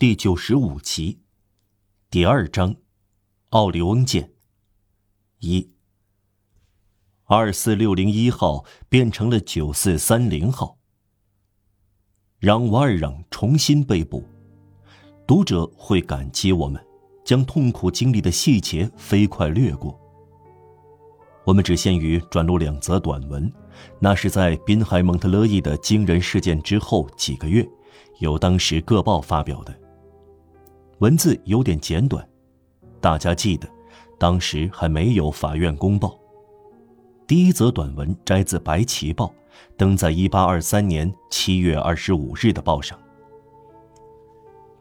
第九十五集，第二章，奥利翁舰。一，二四六零一号变成了九四三零号。让瓦尔让重新被捕，读者会感激我们将痛苦经历的细节飞快掠过。我们只限于转录两则短文，那是在滨海蒙特勒伊的惊人事件之后几个月，由当时各报发表的。文字有点简短，大家记得，当时还没有法院公报。第一则短文摘自《白旗报》，登在1823年7月25日的报上。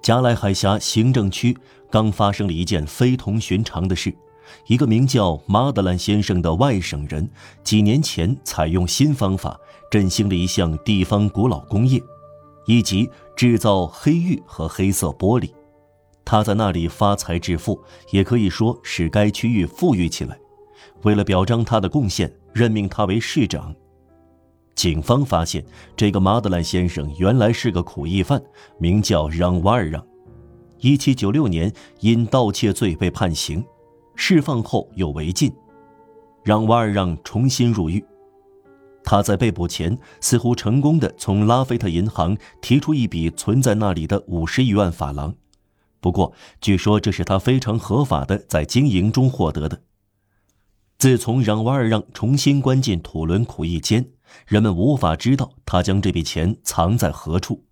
加莱海峡行政区刚发生了一件非同寻常的事：一个名叫马德兰先生的外省人，几年前采用新方法振兴了一项地方古老工业，以及制造黑玉和黑色玻璃。他在那里发财致富，也可以说使该区域富裕起来。为了表彰他的贡献，任命他为市长。警方发现，这个马德兰先生原来是个苦役犯，名叫让瓦尔让。1796年因盗窃罪被判刑，释放后又违禁。让瓦尔让重新入狱。他在被捕前似乎成功的从拉菲特银行提出一笔存在那里的五十余万法郎。不过，据说这是他非常合法的在经营中获得的。自从让瓦尔让重新关进土伦苦役间，人们无法知道他将这笔钱藏在何处。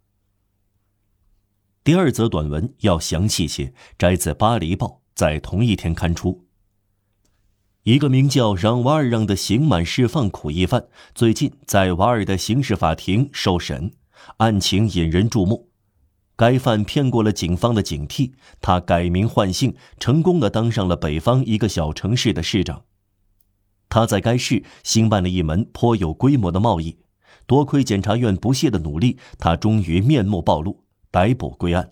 第二则短文要详细些，摘自《巴黎报》，在同一天刊出。一个名叫让瓦尔让的刑满释放苦役犯，最近在瓦尔的刑事法庭受审，案情引人注目。该犯骗过了警方的警惕，他改名换姓，成功的当上了北方一个小城市的市长。他在该市兴办了一门颇有规模的贸易，多亏检察院不懈的努力，他终于面目暴露，逮捕归案。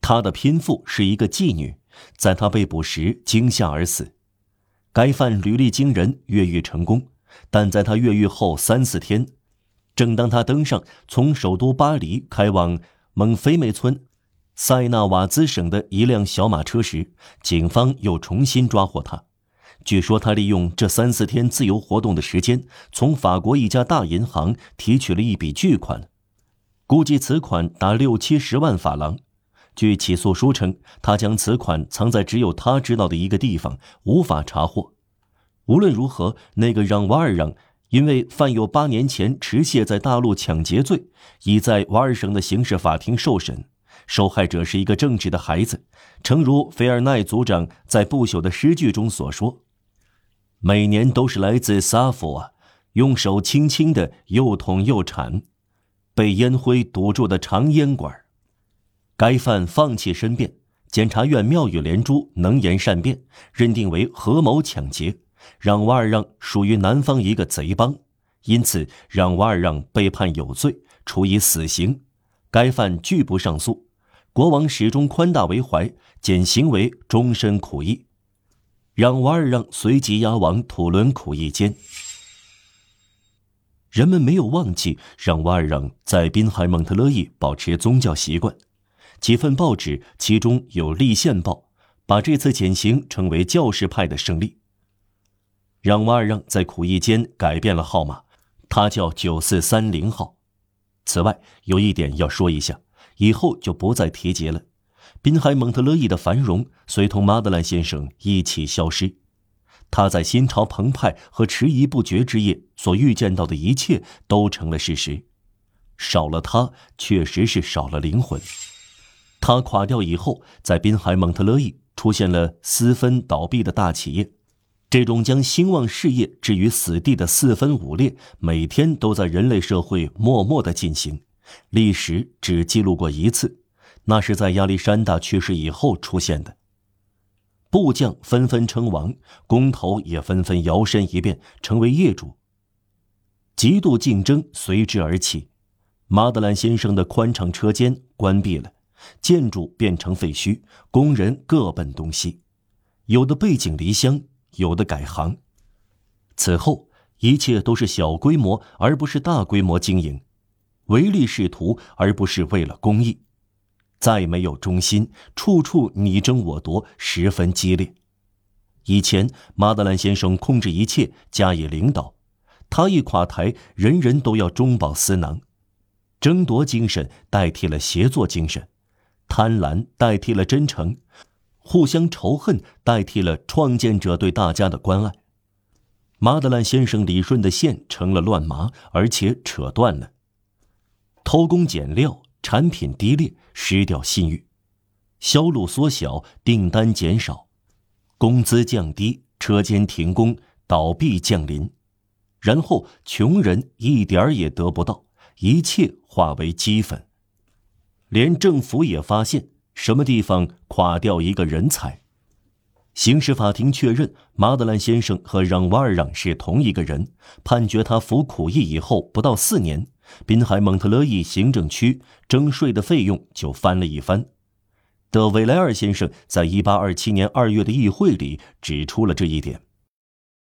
他的拼妇是一个妓女，在他被捕时惊吓而死。该犯履历惊人，越狱成功，但在他越狱后三四天，正当他登上从首都巴黎开往。蒙菲梅村，塞纳瓦兹省的一辆小马车时，警方又重新抓获他。据说他利用这三四天自由活动的时间，从法国一家大银行提取了一笔巨款，估计此款达六七十万法郎。据起诉书称，他将此款藏在只有他知道的一个地方，无法查获。无论如何，那个让瓦尔让。因为犯有八年前持械在大陆抢劫罪，已在瓦尔省的刑事法庭受审。受害者是一个正直的孩子，诚如菲尔奈族长在不朽的诗句中所说：“每年都是来自萨福啊，用手轻轻的又捅又铲，被烟灰堵住的长烟管。”该犯放弃申辩，检察院妙语连珠，能言善辩，认定为合谋抢劫。让瓦尔让属于南方一个贼帮，因此让瓦尔让被判有罪，处以死刑。该犯拒不上诉，国王始终宽大为怀，减刑为终身苦役。让瓦尔让随即押往土伦苦役监。人们没有忘记让瓦尔让在滨海蒙特勒伊保持宗教习惯，几份报纸，其中有《立宪报》，把这次减刑称为教士派的胜利。让瓦尔让在苦役间改变了号码，他叫九四三零号。此外，有一点要说一下，以后就不再提及了。滨海蒙特勒伊的繁荣随同马德兰先生一起消失，他在心潮澎湃和迟疑不决之夜所预见到的一切都成了事实。少了他，确实是少了灵魂。他垮掉以后，在滨海蒙特勒伊出现了私分倒闭的大企业。这种将兴旺事业置于死地的四分五裂，每天都在人类社会默默的进行。历史只记录过一次，那是在亚历山大去世以后出现的。部将纷纷称王，工头也纷纷摇身一变成为业主。极度竞争随之而起。马德兰先生的宽敞车间关闭了，建筑变成废墟，工人各奔东西，有的背井离乡。有的改行，此后一切都是小规模，而不是大规模经营，唯利是图，而不是为了公益。再没有中心，处处你争我夺，十分激烈。以前马德兰先生控制一切，加以领导，他一垮台，人人都要中饱私囊，争夺精神代替了协作精神，贪婪代替了真诚，互相仇恨代替了创建者对大家的关爱。马德兰先生理顺的线成了乱麻，而且扯断了。偷工减料，产品低劣，失掉信誉，销路缩小，订单减少。工资降低，车间停工，倒闭降临，然后穷人一点儿也得不到，一切化为齑粉。连政府也发现什么地方垮掉一个人才。刑事法庭确认马德兰先生和让瓦尔让是同一个人，判决他服苦役以后不到四年，滨海蒙特勒伊行政区征税的费用就翻了一番。德维莱尔先生在一八二七年二月的议会里指出了这一点。